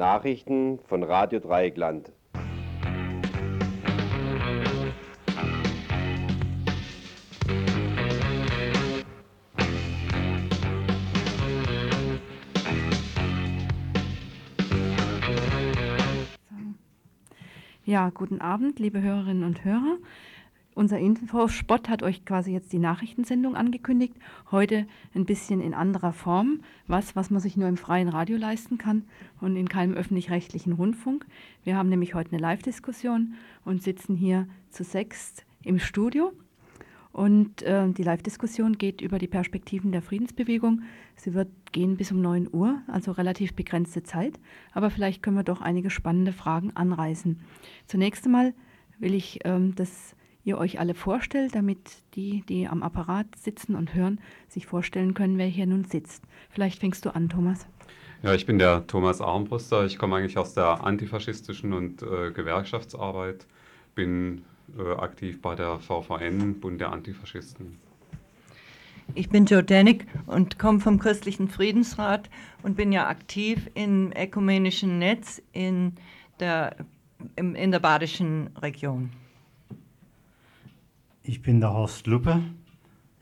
Nachrichten von Radio Dreieckland. Ja, guten Abend, liebe Hörerinnen und Hörer. Unser Infospot hat euch quasi jetzt die Nachrichtensendung angekündigt. Heute ein bisschen in anderer Form. Was, was man sich nur im freien Radio leisten kann und in keinem öffentlich-rechtlichen Rundfunk. Wir haben nämlich heute eine Live-Diskussion und sitzen hier zu sechst im Studio. Und äh, die Live-Diskussion geht über die Perspektiven der Friedensbewegung. Sie wird gehen bis um 9 Uhr, also relativ begrenzte Zeit. Aber vielleicht können wir doch einige spannende Fragen anreißen. Zunächst einmal will ich, ähm, dass ihr euch alle vorstellt, damit die, die am Apparat sitzen und hören, sich vorstellen können, wer hier nun sitzt. Vielleicht fängst du an, Thomas. Ja, ich bin der Thomas Armbruster. Ich komme eigentlich aus der antifaschistischen und äh, Gewerkschaftsarbeit, bin äh, aktiv bei der VVN, Bund der Antifaschisten. Ich bin Joe Danik und komme vom Christlichen Friedensrat und bin ja aktiv im ökumenischen Netz in der, in der badischen Region. Ich bin der Horst Luppe.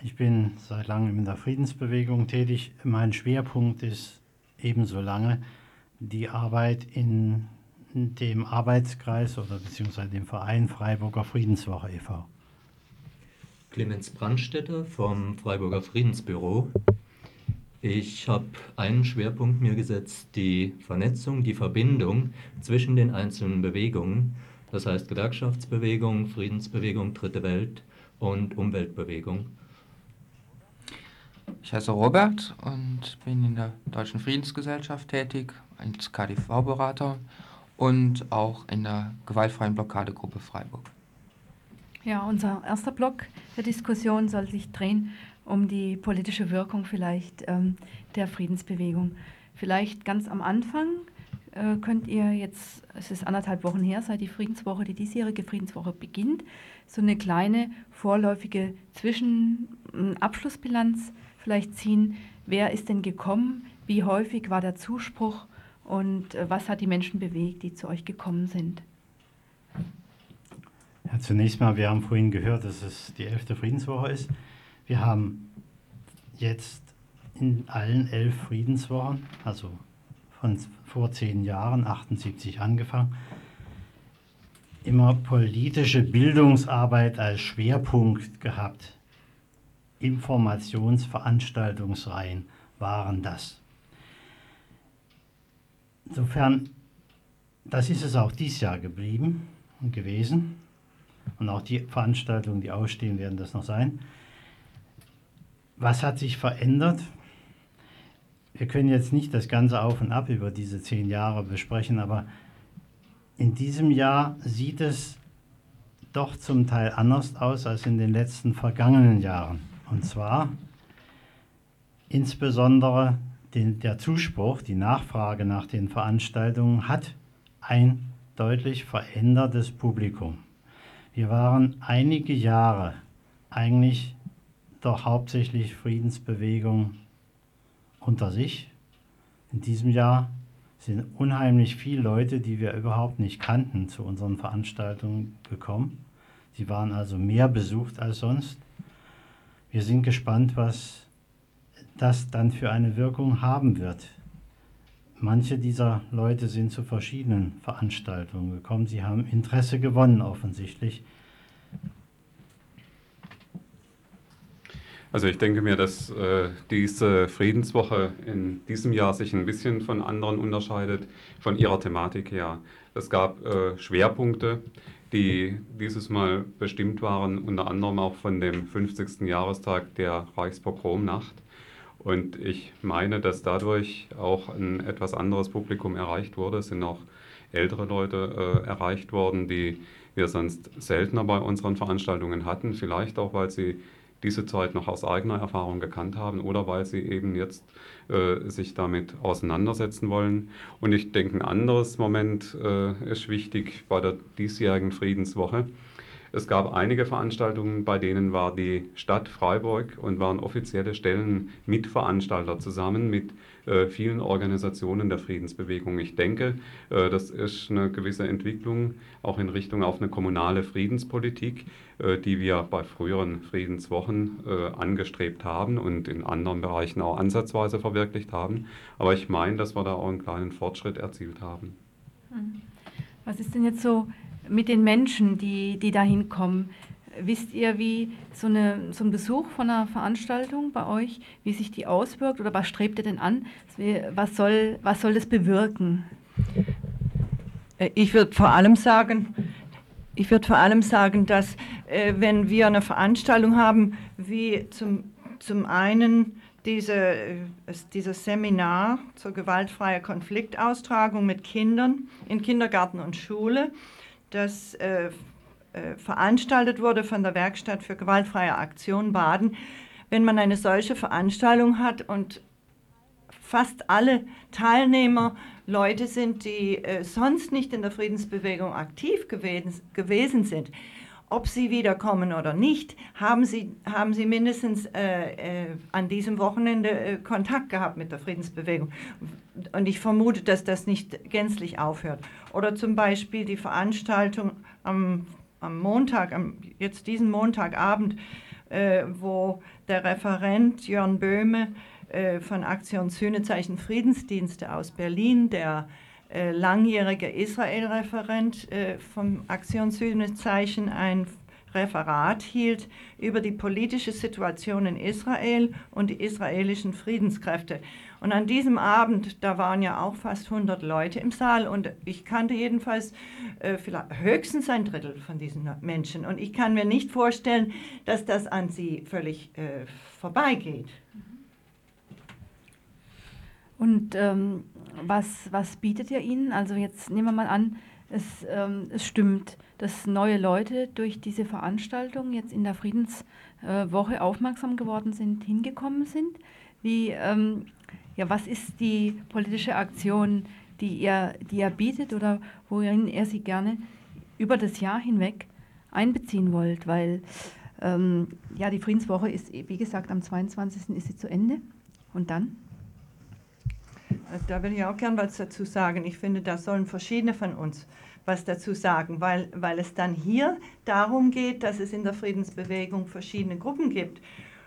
Ich bin seit langem in der Friedensbewegung tätig. Mein Schwerpunkt ist ebenso lange die Arbeit in dem Arbeitskreis oder beziehungsweise dem Verein Freiburger Friedenswoche e.V. Clemens Brandstätter vom Freiburger Friedensbüro. Ich habe einen Schwerpunkt mir gesetzt, die Vernetzung, die Verbindung zwischen den einzelnen Bewegungen, das heißt Gewerkschaftsbewegung, Friedensbewegung, Dritte Welt und Umweltbewegung. Ich heiße Robert und bin in der Deutschen Friedensgesellschaft tätig als KDV-Berater und auch in der gewaltfreien Blockadegruppe Freiburg. Ja, unser erster Block der Diskussion soll sich drehen um die politische Wirkung vielleicht ähm, der Friedensbewegung. Vielleicht ganz am Anfang äh, könnt ihr jetzt, es ist anderthalb Wochen her, seit die Friedenswoche, die diesjährige Friedenswoche beginnt, so eine kleine vorläufige Zwischenabschlussbilanz vielleicht ziehen. Wer ist denn gekommen? Wie häufig war der Zuspruch? Und äh, was hat die Menschen bewegt, die zu euch gekommen sind? Ja, zunächst mal, wir haben vorhin gehört, dass es die elfte Friedenswoche ist. Wir haben jetzt in allen elf Friedenswochen, also von vor zehn Jahren, 78 angefangen, immer politische Bildungsarbeit als Schwerpunkt gehabt. Informationsveranstaltungsreihen waren das. Insofern, das ist es auch dieses Jahr geblieben und gewesen. Und auch die Veranstaltungen, die ausstehen, werden das noch sein. Was hat sich verändert? Wir können jetzt nicht das Ganze auf und ab über diese zehn Jahre besprechen, aber in diesem Jahr sieht es doch zum Teil anders aus als in den letzten vergangenen Jahren. Und zwar insbesondere den, der Zuspruch, die Nachfrage nach den Veranstaltungen hat ein deutlich verändertes Publikum. Wir waren einige Jahre eigentlich doch hauptsächlich Friedensbewegung unter sich. In diesem Jahr sind unheimlich viele Leute, die wir überhaupt nicht kannten, zu unseren Veranstaltungen gekommen. Sie waren also mehr besucht als sonst. Wir sind gespannt, was das dann für eine Wirkung haben wird. Manche dieser Leute sind zu verschiedenen Veranstaltungen gekommen. Sie haben Interesse gewonnen offensichtlich. Also ich denke mir, dass äh, diese Friedenswoche in diesem Jahr sich ein bisschen von anderen unterscheidet, von ihrer Thematik her. Es gab äh, Schwerpunkte, die dieses Mal bestimmt waren, unter anderem auch von dem 50. Jahrestag der Reichspogromnacht. Und ich meine, dass dadurch auch ein etwas anderes Publikum erreicht wurde. Es sind auch ältere Leute äh, erreicht worden, die wir sonst seltener bei unseren Veranstaltungen hatten. Vielleicht auch, weil sie diese Zeit noch aus eigener Erfahrung gekannt haben oder weil sie eben jetzt äh, sich damit auseinandersetzen wollen. Und ich denke, ein anderes Moment äh, ist wichtig bei der diesjährigen Friedenswoche. Es gab einige Veranstaltungen, bei denen war die Stadt Freiburg und waren offizielle Stellen Mitveranstalter zusammen mit äh, vielen Organisationen der Friedensbewegung. Ich denke, äh, das ist eine gewisse Entwicklung auch in Richtung auf eine kommunale Friedenspolitik, äh, die wir bei früheren Friedenswochen äh, angestrebt haben und in anderen Bereichen auch ansatzweise verwirklicht haben. Aber ich meine, dass wir da auch einen kleinen Fortschritt erzielt haben. Hm. Was ist denn jetzt so mit den Menschen, die, die da hinkommen. Wisst ihr, wie so, eine, so ein Besuch von einer Veranstaltung bei euch, wie sich die auswirkt oder was strebt ihr denn an? Was soll, was soll das bewirken? Äh, ich würde vor allem sagen, ich würde vor allem sagen, dass äh, wenn wir eine Veranstaltung haben, wie zum, zum einen diese, äh, dieses Seminar zur gewaltfreien Konfliktaustragung mit Kindern in Kindergarten und Schule, das äh, äh, veranstaltet wurde von der Werkstatt für gewaltfreie Aktion Baden. Wenn man eine solche Veranstaltung hat und fast alle Teilnehmer Leute sind, die äh, sonst nicht in der Friedensbewegung aktiv gewesen, gewesen sind, ob sie wiederkommen oder nicht, haben sie, haben sie mindestens äh, äh, an diesem Wochenende äh, Kontakt gehabt mit der Friedensbewegung. Und ich vermute, dass das nicht gänzlich aufhört. Oder zum Beispiel die Veranstaltung am, am Montag, am, jetzt diesen Montagabend, äh, wo der Referent Jörn Böhme äh, von Aktion Sühnezeichen Friedensdienste aus Berlin, der äh, langjähriger Israel-Referent äh, vom Aktion Sühnezeichen ein Referat hielt über die politische Situation in Israel und die israelischen Friedenskräfte. Und an diesem Abend, da waren ja auch fast 100 Leute im Saal und ich kannte jedenfalls äh, vielleicht höchstens ein Drittel von diesen Menschen. Und ich kann mir nicht vorstellen, dass das an sie völlig äh, vorbeigeht. Und ähm, was, was bietet ihr ihnen? Also jetzt nehmen wir mal an, es, ähm, es stimmt, dass neue Leute durch diese Veranstaltung jetzt in der Friedenswoche aufmerksam geworden sind, hingekommen sind. Wie, ähm, ja, was ist die politische Aktion, die ihr, die ihr bietet oder worin ihr sie gerne über das Jahr hinweg einbeziehen wollt? Weil ähm, ja, die Friedenswoche ist, wie gesagt, am 22. ist sie zu Ende. Und dann? Da will ich auch gern was dazu sagen. Ich finde, da sollen verschiedene von uns was dazu sagen, weil, weil es dann hier darum geht, dass es in der Friedensbewegung verschiedene Gruppen gibt.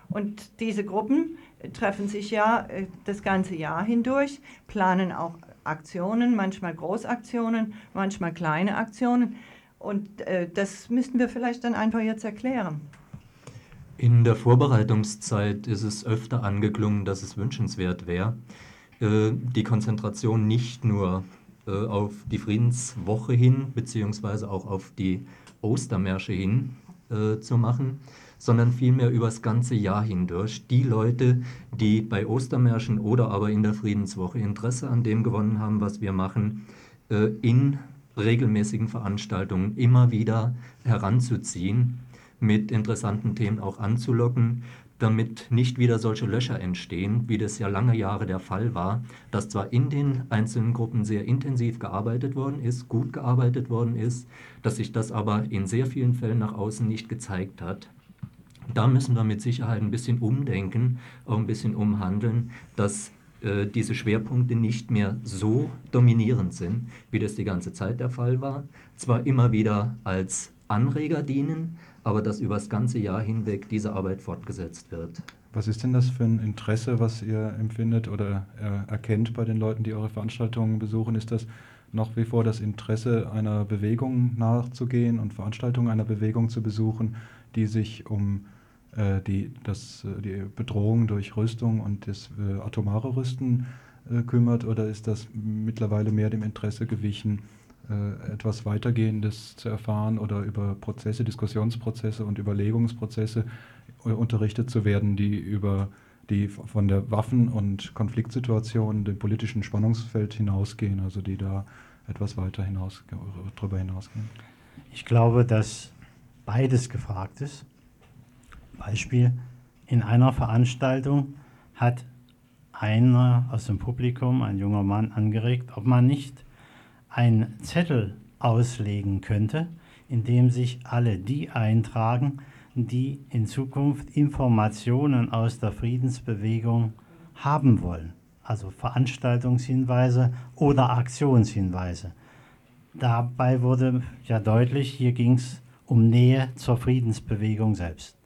Und diese Gruppen treffen sich ja äh, das ganze Jahr hindurch, planen auch Aktionen, manchmal Großaktionen, manchmal kleine Aktionen. Und äh, das müssten wir vielleicht dann einfach jetzt erklären. In der Vorbereitungszeit ist es öfter angeklungen, dass es wünschenswert wäre, die Konzentration nicht nur äh, auf die Friedenswoche hin, beziehungsweise auch auf die Ostermärsche hin äh, zu machen, sondern vielmehr über das ganze Jahr hindurch. Die Leute, die bei Ostermärschen oder aber in der Friedenswoche Interesse an dem gewonnen haben, was wir machen, in regelmäßigen Veranstaltungen immer wieder heranzuziehen, mit interessanten Themen auch anzulocken, damit nicht wieder solche Löcher entstehen, wie das ja lange Jahre der Fall war, dass zwar in den einzelnen Gruppen sehr intensiv gearbeitet worden ist, gut gearbeitet worden ist, dass sich das aber in sehr vielen Fällen nach außen nicht gezeigt hat. Da müssen wir mit Sicherheit ein bisschen umdenken, auch ein bisschen umhandeln, dass äh, diese Schwerpunkte nicht mehr so dominierend sind, wie das die ganze Zeit der Fall war. Zwar immer wieder als Anreger dienen, aber dass über das ganze Jahr hinweg diese Arbeit fortgesetzt wird. Was ist denn das für ein Interesse, was ihr empfindet oder äh, erkennt bei den Leuten, die eure Veranstaltungen besuchen? Ist das nach wie vor das Interesse einer Bewegung nachzugehen und Veranstaltungen einer Bewegung zu besuchen, die sich um äh, die, das, äh, die Bedrohung durch Rüstung und das äh, atomare Rüsten äh, kümmert? Oder ist das mittlerweile mehr dem Interesse gewichen, äh, etwas weitergehendes zu erfahren oder über Prozesse, Diskussionsprozesse und Überlegungsprozesse äh, unterrichtet zu werden, die über die von der Waffen- und Konfliktsituation, dem politischen Spannungsfeld hinausgehen, also die da etwas weiter hinaus, darüber hinausgehen. Ich glaube, dass beides gefragt ist. Beispiel, in einer Veranstaltung hat einer aus dem Publikum, ein junger Mann, angeregt, ob man nicht einen Zettel auslegen könnte, in dem sich alle die eintragen, die in Zukunft Informationen aus der Friedensbewegung haben wollen, also Veranstaltungshinweise oder Aktionshinweise. Dabei wurde ja deutlich, hier ging es um Nähe zur Friedensbewegung selbst.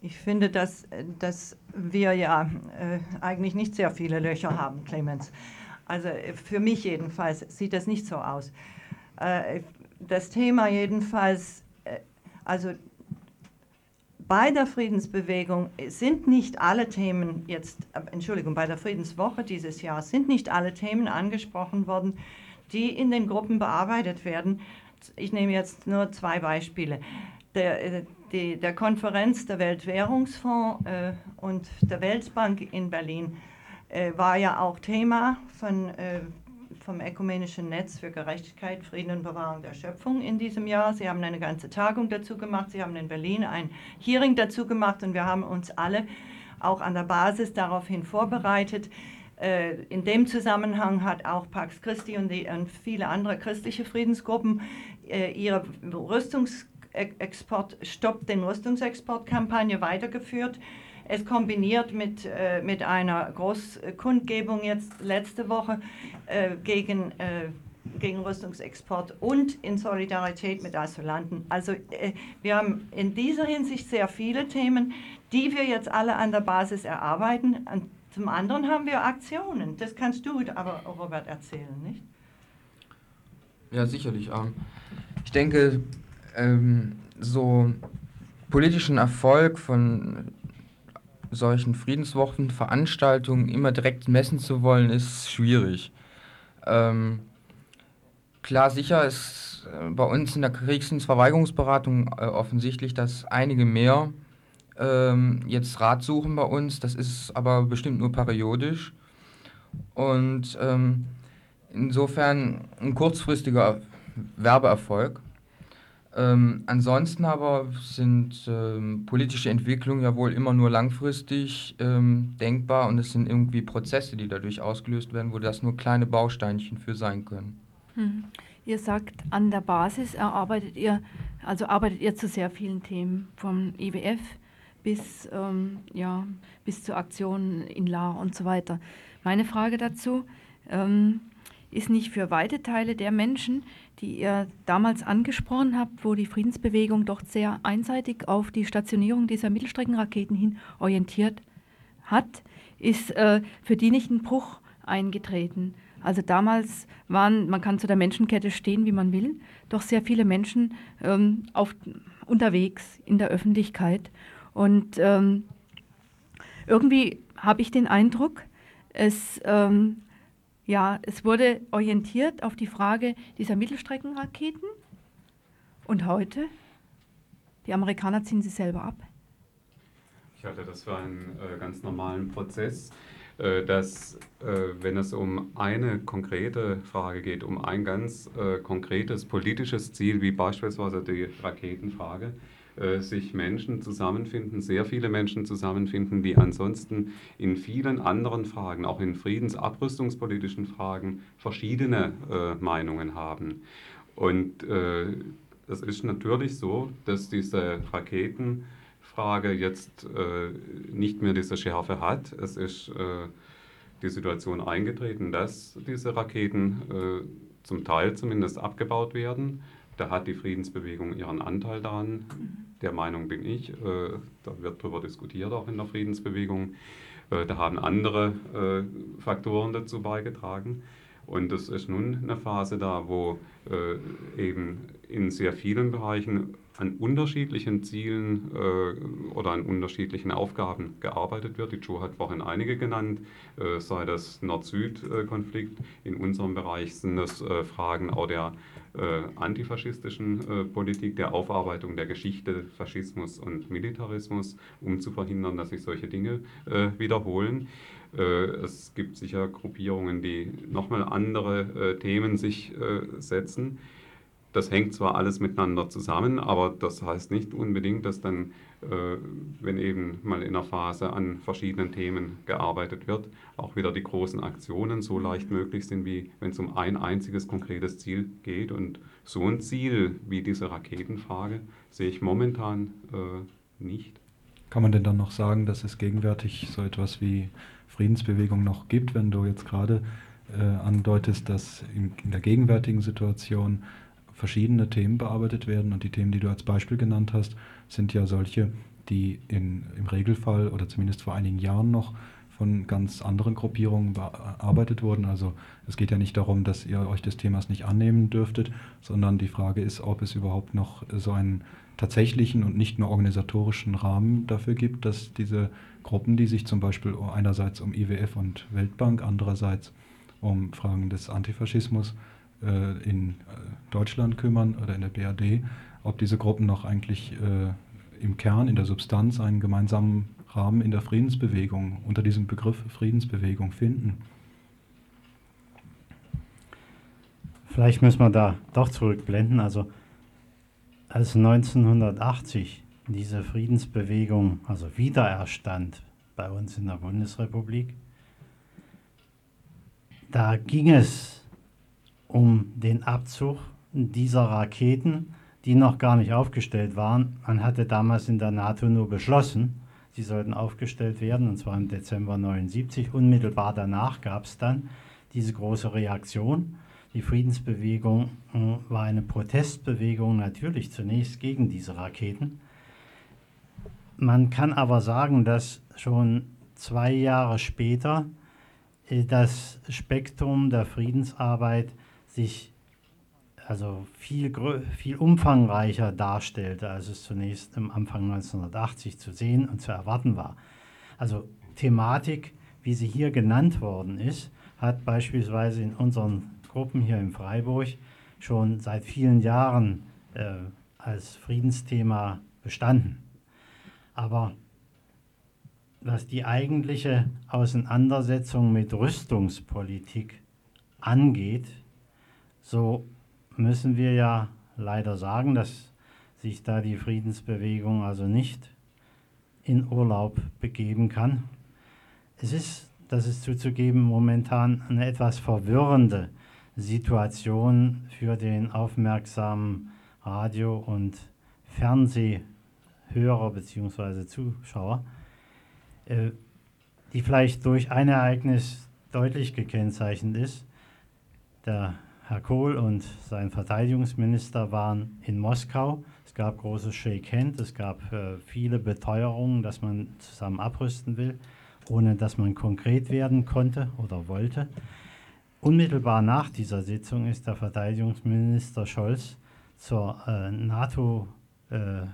Ich finde, dass, dass wir ja äh, eigentlich nicht sehr viele Löcher haben, Clemens. Also für mich jedenfalls sieht das nicht so aus. Äh, das Thema jedenfalls, äh, also bei der Friedensbewegung sind nicht alle Themen jetzt, äh, Entschuldigung, bei der Friedenswoche dieses Jahr sind nicht alle Themen angesprochen worden, die in den Gruppen bearbeitet werden. Ich nehme jetzt nur zwei Beispiele. Der, äh, die, der Konferenz der Weltwährungsfonds äh, und der Weltbank in Berlin äh, war ja auch Thema von, äh, vom Ökumenischen Netz für Gerechtigkeit, Frieden und Bewahrung der Schöpfung in diesem Jahr. Sie haben eine ganze Tagung dazu gemacht, Sie haben in Berlin ein Hearing dazu gemacht und wir haben uns alle auch an der Basis daraufhin vorbereitet. Äh, in dem Zusammenhang hat auch Pax Christi und, die, und viele andere christliche Friedensgruppen äh, ihre Rüstungsexport, Stopp den Rüstungsexport-Kampagne weitergeführt. Es kombiniert mit, äh, mit einer Großkundgebung jetzt letzte Woche äh, gegen, äh, gegen Rüstungsexport und in Solidarität mit Asylanten. Also äh, wir haben in dieser Hinsicht sehr viele Themen, die wir jetzt alle an der Basis erarbeiten. Und zum anderen haben wir Aktionen. Das kannst du aber, Robert, erzählen, nicht? Ja, sicherlich. Ähm, ich denke, ähm, so politischen Erfolg von solchen Friedenswochen, Veranstaltungen immer direkt messen zu wollen, ist schwierig. Ähm, klar, sicher ist äh, bei uns in der Kriegsdienstverweigerungsberatung äh, offensichtlich, dass einige mehr ähm, jetzt Rat suchen bei uns. Das ist aber bestimmt nur periodisch. Und ähm, insofern ein kurzfristiger Werbeerfolg. Ähm, ansonsten aber sind ähm, politische Entwicklungen ja wohl immer nur langfristig ähm, denkbar und es sind irgendwie Prozesse, die dadurch ausgelöst werden, wo das nur kleine Bausteinchen für sein können. Hm. Ihr sagt, an der Basis erarbeitet ihr, also arbeitet ihr zu sehr vielen Themen, vom IWF bis, ähm, ja, bis zu Aktionen in La und so weiter. Meine Frage dazu, ähm, ist nicht für weite Teile der Menschen, die ihr damals angesprochen habt, wo die Friedensbewegung doch sehr einseitig auf die Stationierung dieser Mittelstreckenraketen hin orientiert hat, ist äh, für die nicht ein Bruch eingetreten. Also damals waren, man kann zu der Menschenkette stehen, wie man will, doch sehr viele Menschen ähm, auf, unterwegs in der Öffentlichkeit. Und ähm, irgendwie habe ich den Eindruck, es ähm, ja, es wurde orientiert auf die Frage dieser Mittelstreckenraketen. Und heute? Die Amerikaner ziehen sie selber ab. Ich halte das für einen äh, ganz normalen Prozess, äh, dass, äh, wenn es um eine konkrete Frage geht, um ein ganz äh, konkretes politisches Ziel, wie beispielsweise die Raketenfrage, äh, sich Menschen zusammenfinden, sehr viele Menschen zusammenfinden, die ansonsten in vielen anderen Fragen, auch in friedensabrüstungspolitischen Fragen, verschiedene äh, Meinungen haben. Und äh, es ist natürlich so, dass diese Raketenfrage jetzt äh, nicht mehr diese Schärfe hat. Es ist äh, die Situation eingetreten, dass diese Raketen äh, zum Teil zumindest abgebaut werden. Da hat die Friedensbewegung ihren Anteil daran der Meinung bin ich, äh, da wird darüber diskutiert auch in der Friedensbewegung, äh, da haben andere äh, Faktoren dazu beigetragen. Und es ist nun eine Phase da, wo eben in sehr vielen Bereichen an unterschiedlichen Zielen äh, oder an unterschiedlichen Aufgaben gearbeitet wird. Die Joe hat vorhin einige genannt, äh, sei das Nord-Süd-Konflikt. In unserem Bereich sind das äh, Fragen auch der äh, antifaschistischen äh, Politik, der Aufarbeitung der Geschichte, Faschismus und Militarismus, um zu verhindern, dass sich solche Dinge äh, wiederholen. Es gibt sicher Gruppierungen, die nochmal andere Themen sich setzen. Das hängt zwar alles miteinander zusammen, aber das heißt nicht unbedingt, dass dann, äh, wenn eben mal in einer Phase an verschiedenen Themen gearbeitet wird, auch wieder die großen Aktionen so leicht möglich sind, wie wenn es um ein einziges konkretes Ziel geht. Und so ein Ziel wie diese Raketenfrage sehe ich momentan äh, nicht. Kann man denn dann noch sagen, dass es gegenwärtig so etwas wie Friedensbewegung noch gibt, wenn du jetzt gerade äh, andeutest, dass in, in der gegenwärtigen Situation verschiedene Themen bearbeitet werden und die Themen, die du als Beispiel genannt hast, sind ja solche, die in, im Regelfall oder zumindest vor einigen Jahren noch von ganz anderen Gruppierungen bearbeitet wurden. Also es geht ja nicht darum, dass ihr euch des Themas nicht annehmen dürftet, sondern die Frage ist, ob es überhaupt noch so einen tatsächlichen und nicht nur organisatorischen Rahmen dafür gibt, dass diese Gruppen, die sich zum Beispiel einerseits um IWF und Weltbank, andererseits um Fragen des Antifaschismus in äh, Deutschland kümmern oder in der BRD, ob diese Gruppen noch eigentlich äh, im Kern, in der Substanz einen gemeinsamen Rahmen in der Friedensbewegung, unter diesem Begriff Friedensbewegung finden. Vielleicht müssen wir da doch zurückblenden. Also als 1980 diese Friedensbewegung, also Wiedererstand bei uns in der Bundesrepublik, da ging es um den Abzug dieser Raketen, die noch gar nicht aufgestellt waren. Man hatte damals in der NATO nur beschlossen, sie sollten aufgestellt werden, und zwar im Dezember 79. Unmittelbar danach gab es dann diese große Reaktion. Die Friedensbewegung äh, war eine Protestbewegung natürlich zunächst gegen diese Raketen. Man kann aber sagen, dass schon zwei Jahre später äh, das Spektrum der Friedensarbeit sich also viel, viel umfangreicher darstellte, als es zunächst im Anfang 1980 zu sehen und zu erwarten war. Also Thematik, wie sie hier genannt worden ist, hat beispielsweise in unseren Gruppen hier in Freiburg schon seit vielen Jahren äh, als Friedensthema bestanden. Aber was die eigentliche Auseinandersetzung mit Rüstungspolitik angeht, so müssen wir ja leider sagen, dass sich da die Friedensbewegung also nicht in Urlaub begeben kann. Es ist, das ist zuzugeben, momentan eine etwas verwirrende Situation für den aufmerksamen Radio- und Fernsehhörer bzw. Zuschauer, äh, die vielleicht durch ein Ereignis deutlich gekennzeichnet ist. Der Herr Kohl und sein Verteidigungsminister waren in Moskau. Es gab großes Shake Hand, es gab äh, viele Beteuerungen, dass man zusammen abrüsten will, ohne dass man konkret werden konnte oder wollte. Unmittelbar nach dieser Sitzung ist der Verteidigungsminister Scholz zur äh, NATO-Ratstagung äh,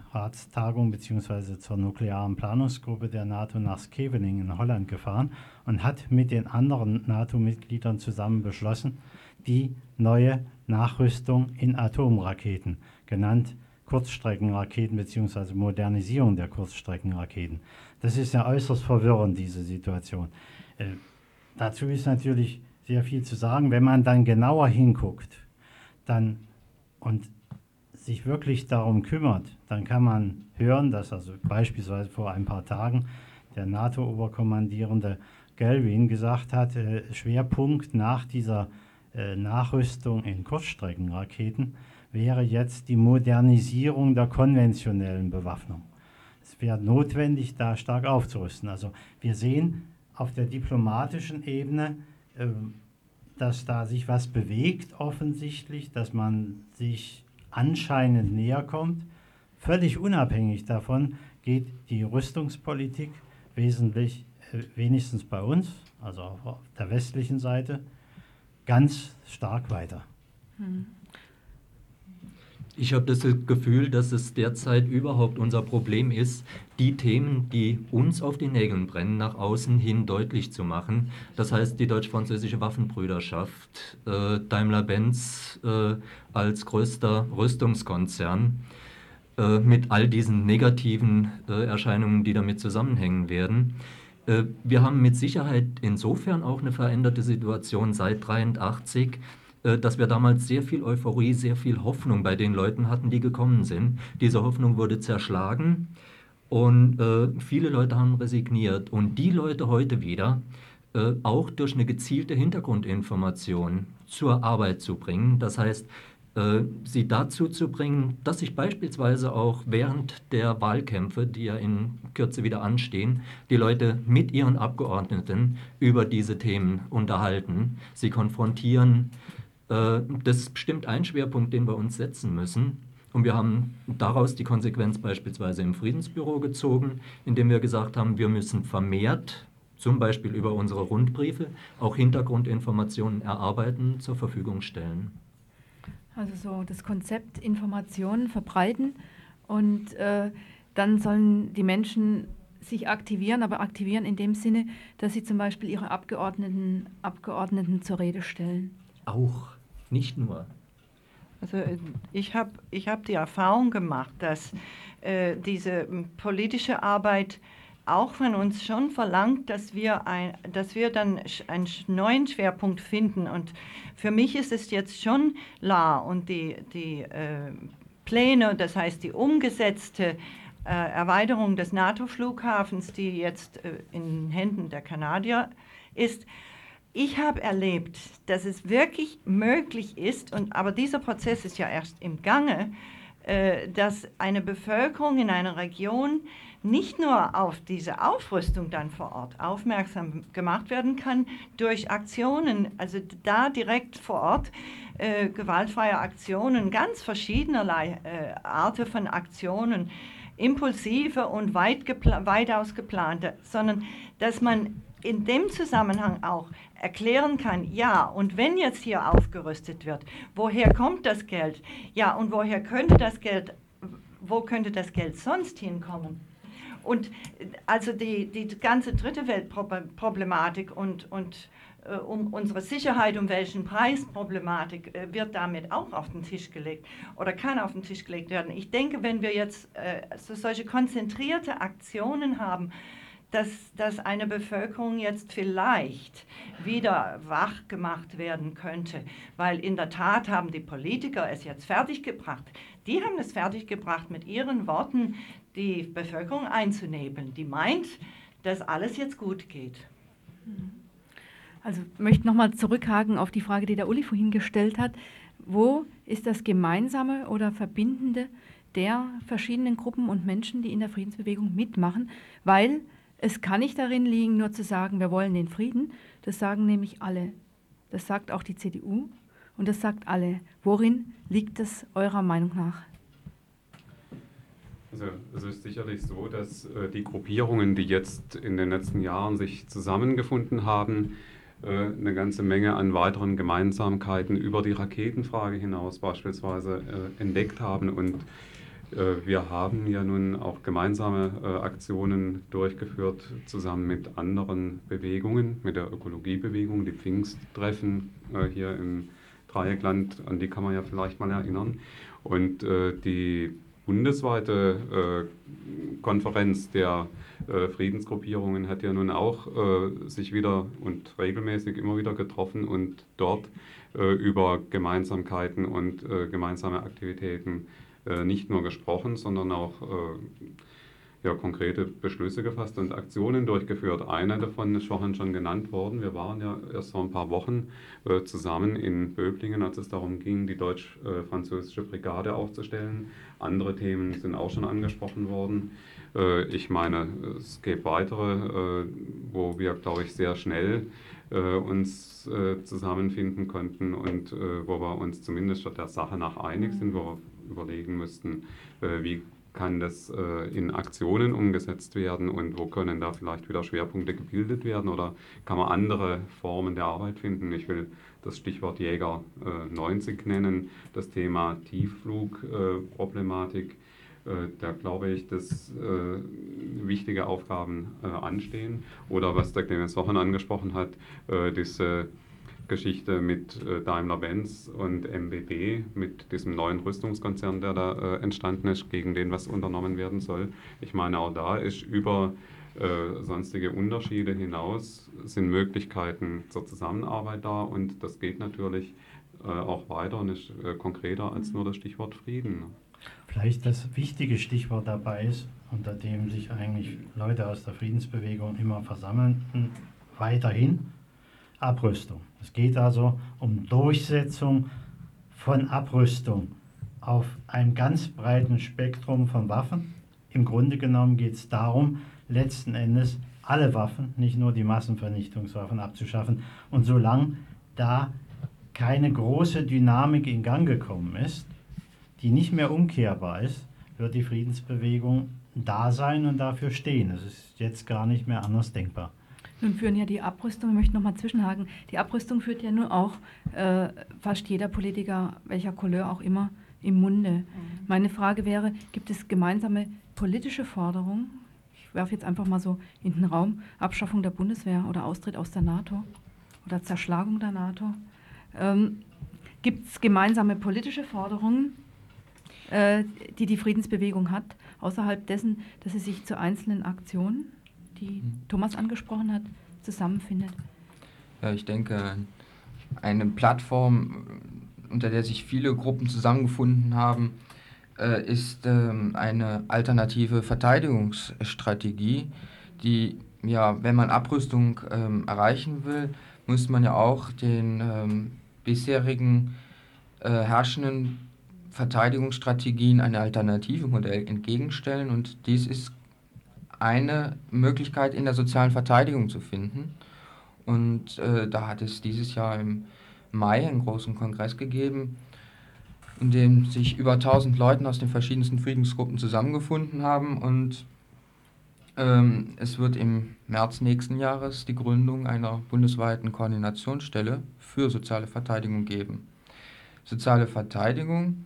bzw. zur nuklearen Planungsgruppe der NATO nach Scheveningen in Holland gefahren und hat mit den anderen NATO-Mitgliedern zusammen beschlossen, die neue Nachrüstung in Atomraketen, genannt Kurzstreckenraketen bzw. Modernisierung der Kurzstreckenraketen. Das ist ja äußerst verwirrend, diese Situation. Äh, dazu ist natürlich sehr viel zu sagen. Wenn man dann genauer hinguckt dann, und sich wirklich darum kümmert, dann kann man hören, dass also beispielsweise vor ein paar Tagen der NATO-Oberkommandierende Galvin gesagt hat, äh, Schwerpunkt nach dieser äh, Nachrüstung in Kurzstreckenraketen wäre jetzt die Modernisierung der konventionellen Bewaffnung. Es wäre notwendig, da stark aufzurüsten. Also wir sehen auf der diplomatischen Ebene, äh, dass da sich was bewegt offensichtlich, dass man sich anscheinend näher kommt. Völlig unabhängig davon geht die Rüstungspolitik wesentlich, äh, wenigstens bei uns, also auf der westlichen Seite, ganz stark weiter. Hm. Ich habe das Gefühl, dass es derzeit überhaupt unser Problem ist, die Themen, die uns auf die Nägeln brennen, nach außen hin deutlich zu machen. Das heißt, die deutsch-französische Waffenbrüderschaft, äh, Daimler-Benz äh, als größter Rüstungskonzern äh, mit all diesen negativen äh, Erscheinungen, die damit zusammenhängen werden. Äh, wir haben mit Sicherheit insofern auch eine veränderte Situation seit 1983, äh, dass wir damals sehr viel Euphorie, sehr viel Hoffnung bei den Leuten hatten, die gekommen sind. Diese Hoffnung wurde zerschlagen und äh, viele Leute haben resigniert. Und die Leute heute wieder, äh, auch durch eine gezielte Hintergrundinformation zur Arbeit zu bringen. Das heißt, äh, sie dazu zu bringen, dass sich beispielsweise auch während der Wahlkämpfe, die ja in Kürze wieder anstehen, die Leute mit ihren Abgeordneten über diese Themen unterhalten, sie konfrontieren. Äh, das ist bestimmt ein Schwerpunkt, den wir uns setzen müssen. Und wir haben daraus die Konsequenz beispielsweise im Friedensbüro gezogen, indem wir gesagt haben, wir müssen vermehrt, zum Beispiel über unsere Rundbriefe, auch Hintergrundinformationen erarbeiten, zur Verfügung stellen. Also so das Konzept Informationen verbreiten und äh, dann sollen die Menschen sich aktivieren, aber aktivieren in dem Sinne, dass sie zum Beispiel ihre Abgeordneten, Abgeordneten zur Rede stellen. Auch, nicht nur. Also äh, ich habe ich hab die Erfahrung gemacht, dass äh, diese politische Arbeit auch von uns schon verlangt, dass wir, ein, dass wir dann einen neuen Schwerpunkt finden. Und für mich ist es jetzt schon La und die, die äh, Pläne, das heißt die umgesetzte äh, Erweiterung des NATO-Flughafens, die jetzt äh, in Händen der Kanadier ist. Ich habe erlebt, dass es wirklich möglich ist, und, aber dieser Prozess ist ja erst im Gange, äh, dass eine Bevölkerung in einer Region nicht nur auf diese Aufrüstung dann vor Ort aufmerksam gemacht werden kann durch Aktionen, also da direkt vor Ort äh, gewaltfreie Aktionen, ganz verschiedenerlei äh, Arten von Aktionen, impulsive und weit weitaus geplante, sondern dass man in dem Zusammenhang auch erklären kann, ja, und wenn jetzt hier aufgerüstet wird, woher kommt das Geld? Ja, und woher könnte das Geld, wo könnte das Geld sonst hinkommen? Und also die, die ganze dritte Weltproblematik und, und äh, um unsere Sicherheit, um welchen Preis Problematik äh, wird damit auch auf den Tisch gelegt oder kann auf den Tisch gelegt werden. Ich denke, wenn wir jetzt äh, so solche konzentrierte Aktionen haben, dass, dass eine Bevölkerung jetzt vielleicht wieder wach gemacht werden könnte. Weil in der Tat haben die Politiker es jetzt fertiggebracht. Die haben es fertiggebracht, mit ihren Worten die Bevölkerung einzunebeln, die meint, dass alles jetzt gut geht. Also ich möchte nochmal zurückhaken auf die Frage, die der Uli vorhin gestellt hat. Wo ist das Gemeinsame oder Verbindende der verschiedenen Gruppen und Menschen, die in der Friedensbewegung mitmachen? Weil es kann nicht darin liegen, nur zu sagen, wir wollen den Frieden. Das sagen nämlich alle. Das sagt auch die CDU und das sagt alle. Worin liegt es eurer Meinung nach? Also es ist sicherlich so, dass äh, die Gruppierungen, die jetzt in den letzten Jahren sich zusammengefunden haben, äh, eine ganze Menge an weiteren Gemeinsamkeiten über die Raketenfrage hinaus beispielsweise äh, entdeckt haben. Und wir haben ja nun auch gemeinsame äh, Aktionen durchgeführt, zusammen mit anderen Bewegungen, mit der Ökologiebewegung, die Pfingsttreffen äh, hier im Dreieckland, an die kann man ja vielleicht mal erinnern. Und die bundesweite äh, Konferenz der äh, Friedensgruppierungen hat ja nun auch äh, sich wieder und regelmäßig immer wieder getroffen und dort äh, über Gemeinsamkeiten und äh, gemeinsame Aktivitäten äh, nicht nur gesprochen, sondern auch ja, konkrete Beschlüsse gefasst und Aktionen durchgeführt. Eine davon ist vorhin schon genannt worden. Wir waren ja erst vor ein paar Wochen äh, zusammen in Böblingen, als es darum ging, die deutsch-französische Brigade aufzustellen. Andere Themen sind auch schon angesprochen worden. Äh, ich meine, es gibt weitere, äh, wo wir, glaube ich, sehr schnell äh, uns äh, zusammenfinden konnten und äh, wo wir uns zumindest der Sache nach einig sind, wo wir überlegen müssten, wie kann das äh, in Aktionen umgesetzt werden und wo können da vielleicht wieder Schwerpunkte gebildet werden oder kann man andere Formen der Arbeit finden? Ich will das Stichwort Jäger äh, 90 nennen, das Thema Tiefflugproblematik. Äh, da glaube ich, dass äh, wichtige Aufgaben äh, anstehen. Oder was der Clemens Wochen angesprochen hat, äh, diese Geschichte mit äh, Daimler-Benz und MBB, mit diesem neuen Rüstungskonzern, der da äh, entstanden ist, gegen den was unternommen werden soll. Ich meine, auch da ist über äh, sonstige Unterschiede hinaus sind Möglichkeiten zur Zusammenarbeit da und das geht natürlich äh, auch weiter und ist äh, konkreter als nur das Stichwort Frieden. Vielleicht das wichtige Stichwort dabei ist, unter dem sich eigentlich Leute aus der Friedensbewegung immer versammeln, weiterhin Abrüstung. Es geht also um Durchsetzung von Abrüstung auf einem ganz breiten Spektrum von Waffen. Im Grunde genommen geht es darum, letzten Endes alle Waffen, nicht nur die Massenvernichtungswaffen abzuschaffen. Und solange da keine große Dynamik in Gang gekommen ist, die nicht mehr umkehrbar ist, wird die Friedensbewegung da sein und dafür stehen. Es ist jetzt gar nicht mehr anders denkbar. Nun führen ja die Abrüstung, ich möchte nochmal zwischenhaken, die Abrüstung führt ja nun auch äh, fast jeder Politiker, welcher Couleur auch immer, im Munde. Mhm. Meine Frage wäre, gibt es gemeinsame politische Forderungen? Ich werfe jetzt einfach mal so in den Raum, Abschaffung der Bundeswehr oder Austritt aus der NATO oder Zerschlagung der NATO. Ähm, gibt es gemeinsame politische Forderungen, äh, die die Friedensbewegung hat, außerhalb dessen, dass sie sich zu einzelnen Aktionen, die. Thomas angesprochen hat, zusammenfindet? Ja, ich denke, eine Plattform, unter der sich viele Gruppen zusammengefunden haben, äh, ist ähm, eine alternative Verteidigungsstrategie, die, ja, wenn man Abrüstung ähm, erreichen will, muss man ja auch den ähm, bisherigen äh, herrschenden Verteidigungsstrategien eine alternative Modell entgegenstellen und dies ist eine Möglichkeit in der sozialen Verteidigung zu finden. Und äh, da hat es dieses Jahr im Mai einen großen Kongress gegeben, in dem sich über 1000 Leute aus den verschiedensten Friedensgruppen zusammengefunden haben und ähm, es wird im März nächsten Jahres die Gründung einer bundesweiten Koordinationsstelle für soziale Verteidigung geben. Soziale Verteidigung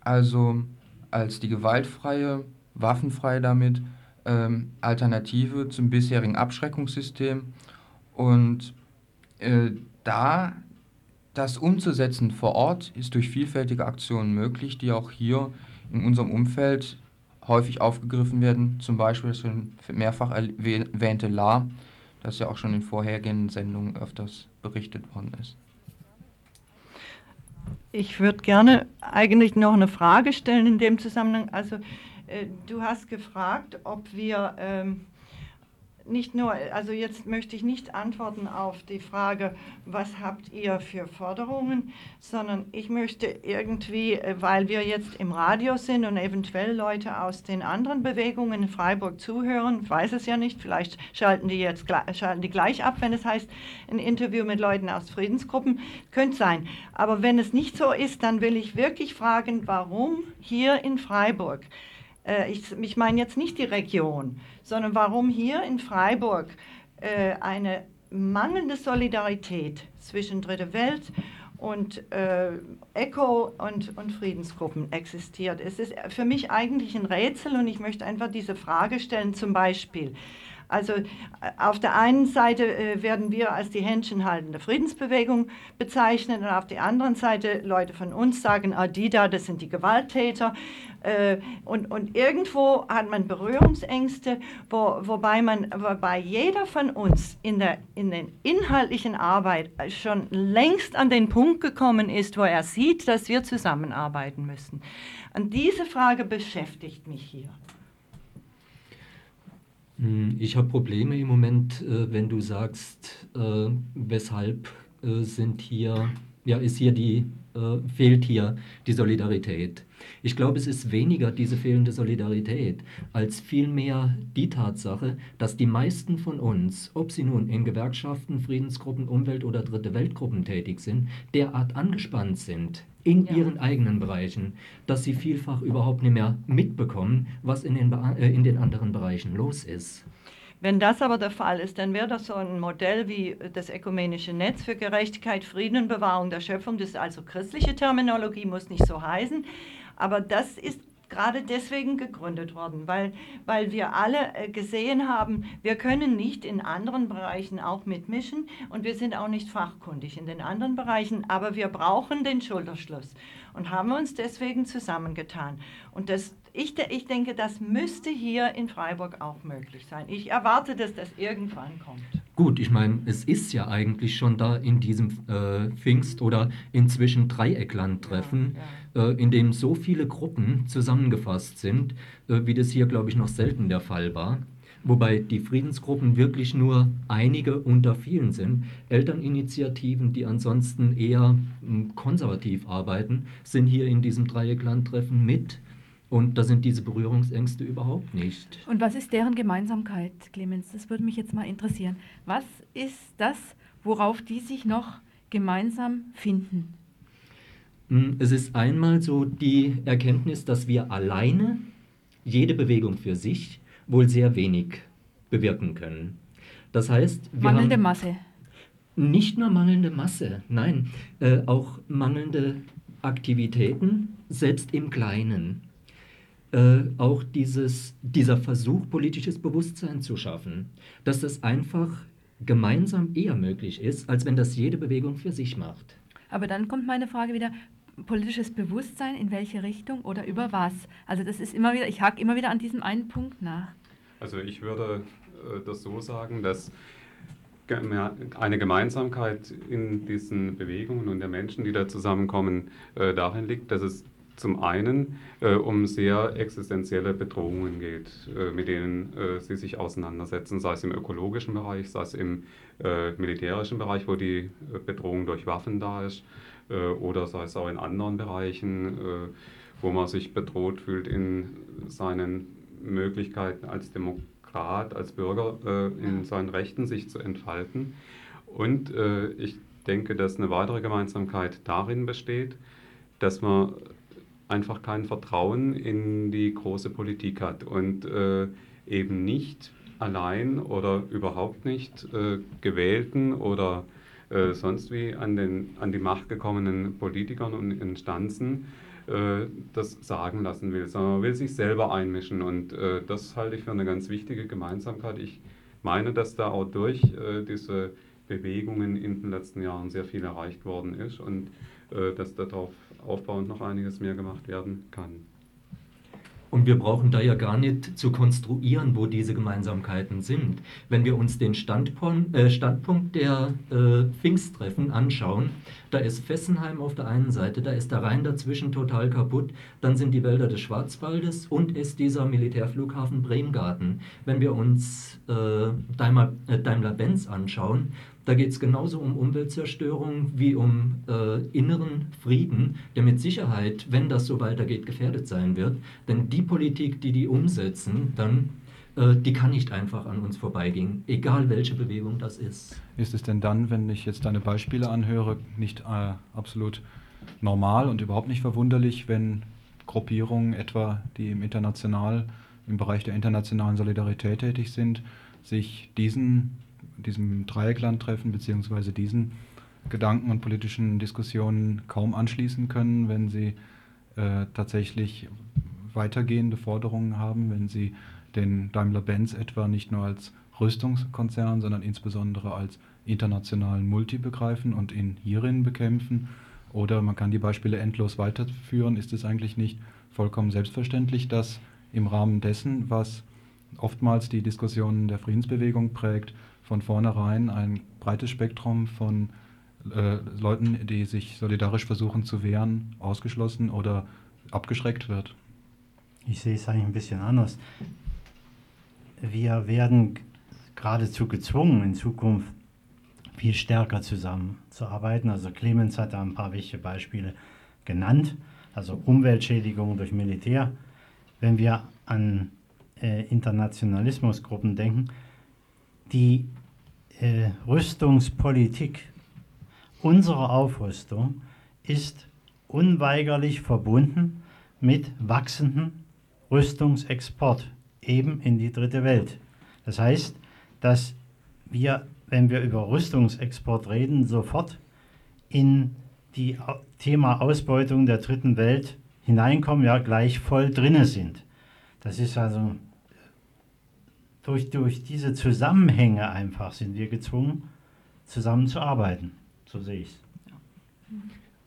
also als die gewaltfreie, waffenfreie damit ähm, Alternative zum bisherigen Abschreckungssystem und äh, da das umzusetzen vor Ort ist durch vielfältige Aktionen möglich, die auch hier in unserem Umfeld häufig aufgegriffen werden. Zum Beispiel das mehrfach erwähnte LA, das ja auch schon in vorhergehenden Sendungen öfters berichtet worden ist. Ich würde gerne eigentlich noch eine Frage stellen in dem Zusammenhang. Also du hast gefragt, ob wir ähm, nicht nur, also jetzt möchte ich nicht antworten auf die Frage, was habt ihr für Forderungen, sondern ich möchte irgendwie, äh, weil wir jetzt im Radio sind und eventuell Leute aus den anderen Bewegungen in Freiburg zuhören, ich weiß es ja nicht, vielleicht schalten die jetzt schalten die gleich ab, wenn es heißt, ein Interview mit Leuten aus Friedensgruppen, könnte sein. Aber wenn es nicht so ist, dann will ich wirklich fragen, warum hier in Freiburg äh, ich, ich meine jetzt nicht die Region, sondern warum hier in Freiburg äh, eine mangelnde Solidarität zwischen Dritte Welt und äh, ECHO und, und Friedensgruppen existiert. Es ist für mich eigentlich ein Rätsel und ich möchte einfach diese Frage stellen, zum Beispiel. Also äh, auf der einen Seite äh, werden wir als die Händchenhaltende Friedensbewegung bezeichnet und auf der anderen Seite Leute von uns sagen, ah, die da, das sind die Gewalttäter. Äh, und, und irgendwo hat man Berührungsängste, wo, wobei, man, wobei jeder von uns in der, in der inhaltlichen Arbeit schon längst an den Punkt gekommen ist, wo er sieht, dass wir zusammenarbeiten müssen. Und diese Frage beschäftigt mich hier. Hm, ich habe Probleme im Moment, äh, wenn du sagst, äh, weshalb sind hier, ja, ist hier die, fehlt hier die Solidarität. Ich glaube, es ist weniger diese fehlende Solidarität als vielmehr die Tatsache, dass die meisten von uns, ob sie nun in Gewerkschaften, Friedensgruppen, Umwelt- oder Dritte Weltgruppen tätig sind, derart angespannt sind in ja. ihren eigenen Bereichen, dass sie vielfach überhaupt nicht mehr mitbekommen, was in den, äh, in den anderen Bereichen los ist. Wenn das aber der Fall ist, dann wäre das so ein Modell wie das Ökumenische Netz für Gerechtigkeit, Frieden und Bewahrung der Schöpfung. Das ist also christliche Terminologie, muss nicht so heißen. Aber das ist gerade deswegen gegründet worden, weil, weil wir alle äh, gesehen haben, wir können nicht in anderen Bereichen auch mitmischen und wir sind auch nicht fachkundig in den anderen Bereichen, aber wir brauchen den Schulterschluss und haben uns deswegen zusammengetan. Und das, ich, ich denke, das müsste hier in Freiburg auch möglich sein. Ich erwarte, dass das irgendwann kommt. Gut, ich meine, es ist ja eigentlich schon da in diesem äh, Pfingst- oder inzwischen Dreiecklandtreffen, ja, ja. Äh, in dem so viele Gruppen zusammengefasst sind, äh, wie das hier, glaube ich, noch selten der Fall war. Wobei die Friedensgruppen wirklich nur einige unter vielen sind. Elterninitiativen, die ansonsten eher hm, konservativ arbeiten, sind hier in diesem Dreiecklandtreffen mit. Und da sind diese Berührungsängste überhaupt nicht. Und was ist deren Gemeinsamkeit, Clemens? Das würde mich jetzt mal interessieren. Was ist das, worauf die sich noch gemeinsam finden? Hm, es ist einmal so die Erkenntnis, dass wir alleine, jede Bewegung für sich, wohl sehr wenig bewirken können. Das heißt, wir mangelnde haben Masse. Nicht nur mangelnde Masse, nein, äh, auch mangelnde Aktivitäten, selbst im Kleinen äh, auch dieses, dieser Versuch, politisches Bewusstsein zu schaffen, dass das einfach gemeinsam eher möglich ist, als wenn das jede Bewegung für sich macht. Aber dann kommt meine Frage wieder, politisches Bewusstsein in welche Richtung oder über was? Also das ist immer wieder, ich hake immer wieder an diesem einen Punkt nach. Also ich würde äh, das so sagen, dass eine Gemeinsamkeit in diesen Bewegungen und der Menschen, die da zusammenkommen, äh, darin liegt, dass es zum einen äh, um sehr existenzielle Bedrohungen geht, äh, mit denen äh, sie sich auseinandersetzen, sei es im ökologischen Bereich, sei es im äh, militärischen Bereich, wo die äh, Bedrohung durch Waffen da ist, oder sei es auch in anderen Bereichen, wo man sich bedroht fühlt in seinen Möglichkeiten als Demokrat, als Bürger, in seinen Rechten sich zu entfalten. Und ich denke, dass eine weitere Gemeinsamkeit darin besteht, dass man einfach kein Vertrauen in die große Politik hat und äh, eben nicht allein oder überhaupt nicht äh, gewählten oder äh, sonst wie an, den, an die Macht gekommenen Politikern und Instanzen äh, das sagen lassen will, sondern will sich selber einmischen und äh, das halte ich für eine ganz wichtige Gemeinsamkeit. Ich meine, dass da auch durch äh, diese Bewegungen in den letzten Jahren sehr viel erreicht worden ist und dass darauf aufbauend noch einiges mehr gemacht werden kann. Und wir brauchen da ja gar nicht zu konstruieren, wo diese Gemeinsamkeiten sind. Wenn wir uns den Standpunkt, äh, Standpunkt der äh, Pfingsttreffen anschauen, da ist Fessenheim auf der einen Seite, da ist der Rhein dazwischen total kaputt, dann sind die Wälder des Schwarzwaldes und ist dieser Militärflughafen Bremgarten. Wenn wir uns äh, Daimler-Benz äh, Daimler anschauen, da geht es genauso um Umweltzerstörung wie um äh, inneren Frieden, der mit Sicherheit, wenn das so weitergeht, gefährdet sein wird. Denn die Politik, die die umsetzen, dann äh, die kann nicht einfach an uns vorbeigehen, egal welche Bewegung das ist. Ist es denn dann, wenn ich jetzt deine Beispiele anhöre, nicht äh, absolut normal und überhaupt nicht verwunderlich, wenn Gruppierungen etwa, die im international, im Bereich der internationalen Solidarität tätig sind, sich diesen diesem Dreiecklandtreffen bzw. diesen Gedanken und politischen Diskussionen kaum anschließen können, wenn sie äh, tatsächlich weitergehende Forderungen haben, wenn sie den Daimler-Benz etwa nicht nur als Rüstungskonzern, sondern insbesondere als internationalen Multi begreifen und ihn hierin bekämpfen. Oder man kann die Beispiele endlos weiterführen. Ist es eigentlich nicht vollkommen selbstverständlich, dass im Rahmen dessen, was oftmals die Diskussionen der Friedensbewegung prägt, von vornherein ein breites Spektrum von äh, Leuten, die sich solidarisch versuchen zu wehren, ausgeschlossen oder abgeschreckt wird? Ich sehe es eigentlich ein bisschen anders. Wir werden geradezu gezwungen, in Zukunft viel stärker zusammenzuarbeiten. Also Clemens hat da ein paar wichtige Beispiele genannt, also Umweltschädigung durch Militär. Wenn wir an äh, Internationalismusgruppen denken, die äh, Rüstungspolitik, unsere Aufrüstung ist unweigerlich verbunden mit wachsendem Rüstungsexport eben in die dritte Welt. Das heißt, dass wir, wenn wir über Rüstungsexport reden, sofort in die Thema Ausbeutung der dritten Welt hineinkommen, ja gleich voll drinne sind. Das ist also durch, durch diese Zusammenhänge einfach sind wir gezwungen, zusammenzuarbeiten. So sehe ich es.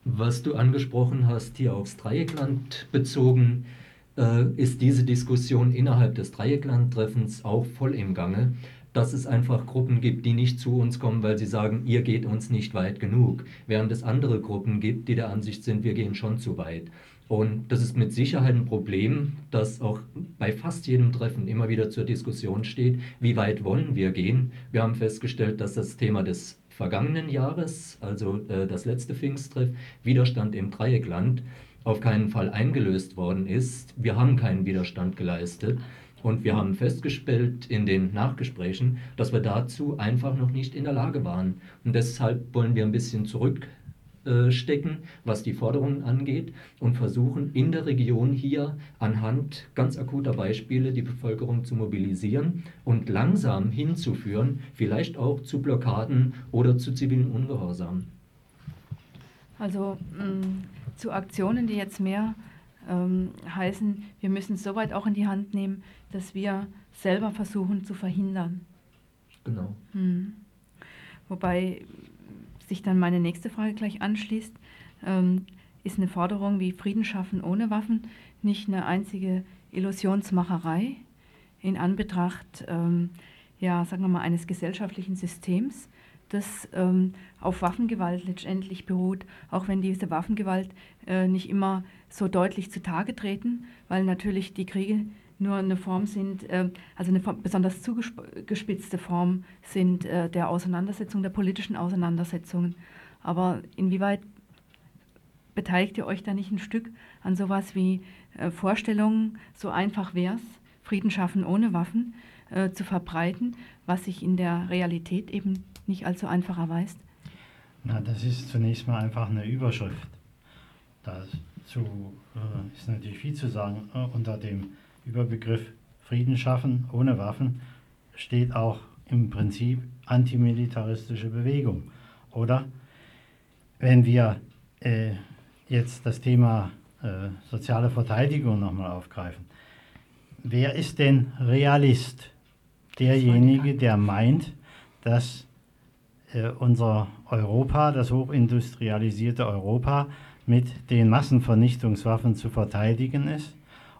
Was du angesprochen hast, hier aufs Dreieckland bezogen, äh, ist diese Diskussion innerhalb des Dreiecklandtreffens auch voll im Gange. dass es einfach Gruppen gibt, die nicht zu uns kommen, weil sie sagen, ihr geht uns nicht weit genug, während es andere Gruppen gibt, die der Ansicht sind, wir gehen schon zu weit. Und das ist mit Sicherheit ein Problem, das auch bei fast jedem Treffen immer wieder zur Diskussion steht. Wie weit wollen wir gehen? Wir haben festgestellt, dass das Thema des vergangenen Jahres, also äh, das letzte Pfingsttreff, Widerstand im Dreieckland, auf keinen Fall eingelöst worden ist. Wir haben keinen Widerstand geleistet. Und wir haben festgestellt in den Nachgesprächen, dass wir dazu einfach noch nicht in der Lage waren. Und deshalb wollen wir ein bisschen zurückstecken, was die Forderungen angeht und versuchen in der Region hier anhand ganz akuter Beispiele die Bevölkerung zu mobilisieren und langsam hinzuführen, vielleicht auch zu Blockaden oder zu zivilen Ungehorsam. Also mh, zu Aktionen, die jetzt mehr ähm, heißen, wir müssen es so weit auch in die Hand nehmen, dass wir selber versuchen zu verhindern. Genau. Hm. Wobei sich dann meine nächste Frage gleich anschließt, ähm, ist eine Forderung wie Frieden schaffen ohne Waffen nicht eine einzige Illusionsmacherei in Anbetracht, ähm, ja, sagen wir mal, eines gesellschaftlichen Systems, das ähm, auf Waffengewalt letztendlich beruht, auch wenn diese Waffengewalt äh, nicht immer so deutlich zutage treten, weil natürlich die Kriege nur eine Form sind, äh, also eine besonders zugespitzte Form sind äh, der Auseinandersetzung, der politischen Auseinandersetzungen. Aber inwieweit beteiligt ihr euch da nicht ein Stück an sowas wie äh, Vorstellungen, so einfach wäre es, Frieden schaffen ohne Waffen äh, zu verbreiten, was sich in der Realität eben nicht allzu einfach erweist? Na, das ist zunächst mal einfach eine Überschrift. Dazu äh, ist natürlich viel zu sagen. Äh, unter dem Überbegriff Frieden schaffen ohne Waffen steht auch im Prinzip antimilitaristische Bewegung. Oder wenn wir äh, jetzt das Thema äh, soziale Verteidigung nochmal aufgreifen. Wer ist denn Realist? Derjenige, der meint, dass äh, unser Europa, das hochindustrialisierte Europa, mit den Massenvernichtungswaffen zu verteidigen ist?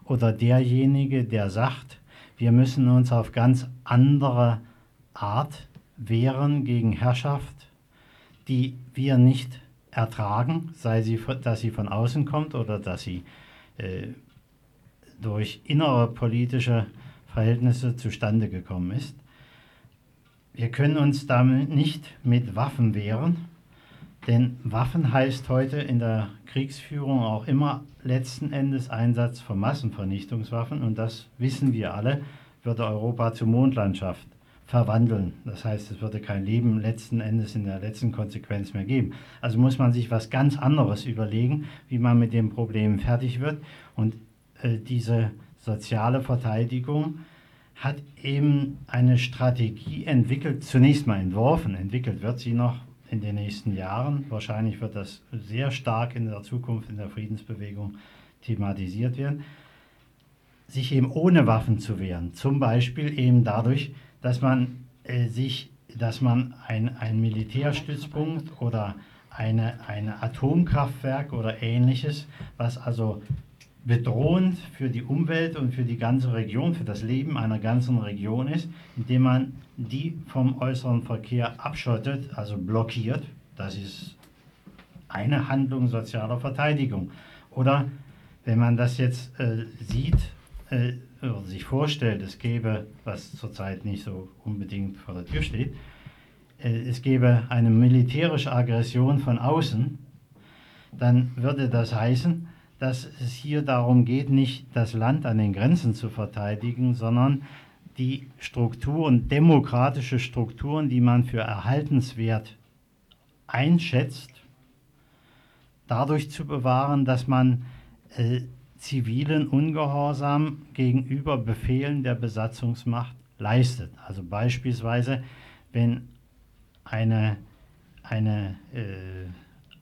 Oder derjenige, der sagt, wir müssen uns auf ganz andere Art wehren gegen Herrschaft, die wir nicht ertragen, sei sie, dass sie von außen kommt oder dass sie äh, durch innere politische Verhältnisse zustande gekommen ist. Wir können uns damit nicht mit Waffen wehren, denn Waffen heißt heute in der Kriegsführung auch immer letzten Endes Einsatz von Massenvernichtungswaffen und das wissen wir alle, würde Europa zur Mondlandschaft verwandeln. Das heißt, es würde kein Leben letzten Endes in der letzten Konsequenz mehr geben. Also muss man sich was ganz anderes überlegen, wie man mit dem Problem fertig wird. Und äh, diese soziale Verteidigung hat eben eine Strategie entwickelt, zunächst mal entworfen, entwickelt wird sie noch in den nächsten Jahren. Wahrscheinlich wird das sehr stark in der Zukunft in der Friedensbewegung thematisiert werden, sich eben ohne Waffen zu wehren. Zum Beispiel eben dadurch, dass man äh, sich, dass man ein, ein Militärstützpunkt oder eine, ein Atomkraftwerk oder ähnliches, was also bedrohend für die Umwelt und für die ganze Region, für das Leben einer ganzen Region ist, indem man die vom äußeren Verkehr abschottet, also blockiert. Das ist eine Handlung sozialer Verteidigung. Oder wenn man das jetzt äh, sieht äh, oder sich vorstellt, es gäbe, was zurzeit nicht so unbedingt vor der Tür steht, äh, es gäbe eine militärische Aggression von außen, dann würde das heißen, dass es hier darum geht, nicht das Land an den Grenzen zu verteidigen, sondern die Strukturen, demokratische Strukturen, die man für erhaltenswert einschätzt, dadurch zu bewahren, dass man äh, zivilen Ungehorsam gegenüber Befehlen der Besatzungsmacht leistet. Also beispielsweise, wenn eine, eine äh,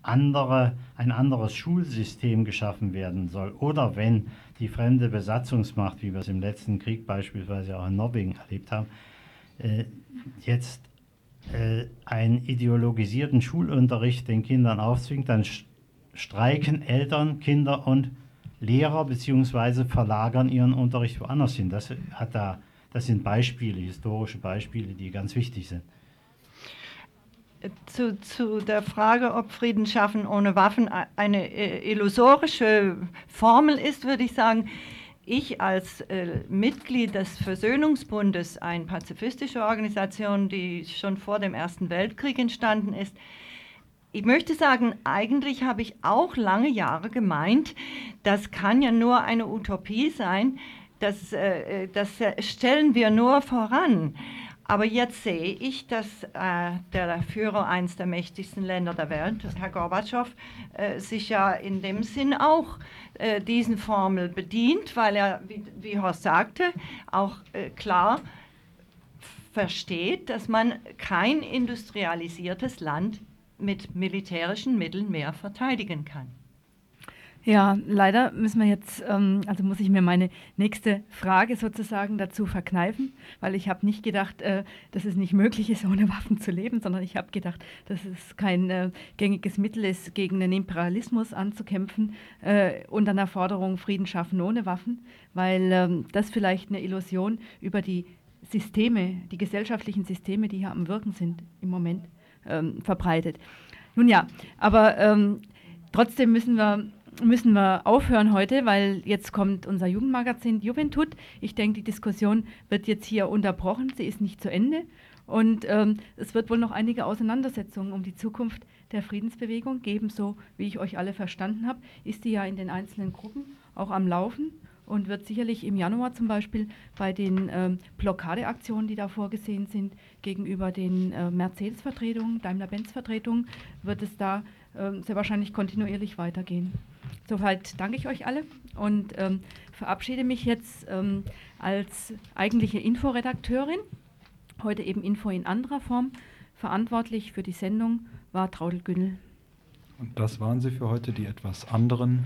andere, ein anderes Schulsystem geschaffen werden soll oder wenn die fremde Besatzungsmacht, wie wir es im letzten Krieg beispielsweise auch in Norwegen erlebt haben, äh, jetzt äh, einen ideologisierten Schulunterricht den Kindern aufzwingt, dann streiken Eltern, Kinder und Lehrer bzw. verlagern ihren Unterricht woanders hin. Das hat da Das sind Beispiele, historische Beispiele, die ganz wichtig sind. Zu, zu der Frage, ob Frieden schaffen ohne Waffen eine äh, illusorische Formel ist, würde ich sagen, ich als äh, Mitglied des Versöhnungsbundes, eine pazifistische Organisation, die schon vor dem Ersten Weltkrieg entstanden ist, ich möchte sagen, eigentlich habe ich auch lange Jahre gemeint, das kann ja nur eine Utopie sein, das, äh, das stellen wir nur voran. Aber jetzt sehe ich, dass äh, der Führer eines der mächtigsten Länder der Welt, Herr Gorbatschow, äh, sich ja in dem Sinn auch äh, diesen Formel bedient, weil er, wie, wie Horst sagte, auch äh, klar versteht, dass man kein industrialisiertes Land mit militärischen Mitteln mehr verteidigen kann. Ja, leider müssen wir jetzt, ähm, also muss ich mir meine nächste Frage sozusagen dazu verkneifen, weil ich habe nicht gedacht, äh, dass es nicht möglich ist, ohne Waffen zu leben, sondern ich habe gedacht, dass es kein äh, gängiges Mittel ist, gegen den Imperialismus anzukämpfen äh, und an der Forderung Frieden schaffen ohne Waffen, weil ähm, das vielleicht eine Illusion über die Systeme, die gesellschaftlichen Systeme, die hier am Wirken sind im Moment, ähm, verbreitet. Nun ja, aber ähm, trotzdem müssen wir müssen wir aufhören heute, weil jetzt kommt unser Jugendmagazin Juventud. Ich denke, die Diskussion wird jetzt hier unterbrochen. Sie ist nicht zu Ende. Und ähm, es wird wohl noch einige Auseinandersetzungen um die Zukunft der Friedensbewegung geben. So wie ich euch alle verstanden habe, ist die ja in den einzelnen Gruppen auch am Laufen und wird sicherlich im Januar zum Beispiel bei den ähm, Blockadeaktionen, die da vorgesehen sind, gegenüber den äh, Mercedes-Vertretungen, Daimler-Benz-Vertretungen, wird es da äh, sehr wahrscheinlich kontinuierlich weitergehen. Soweit danke ich euch alle und ähm, verabschiede mich jetzt ähm, als eigentliche Inforedakteurin. Heute eben Info in anderer Form. Verantwortlich für die Sendung war Traudel Günnel. Und das waren sie für heute, die etwas anderen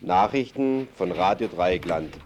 Nachrichten von Radio Dreieckland.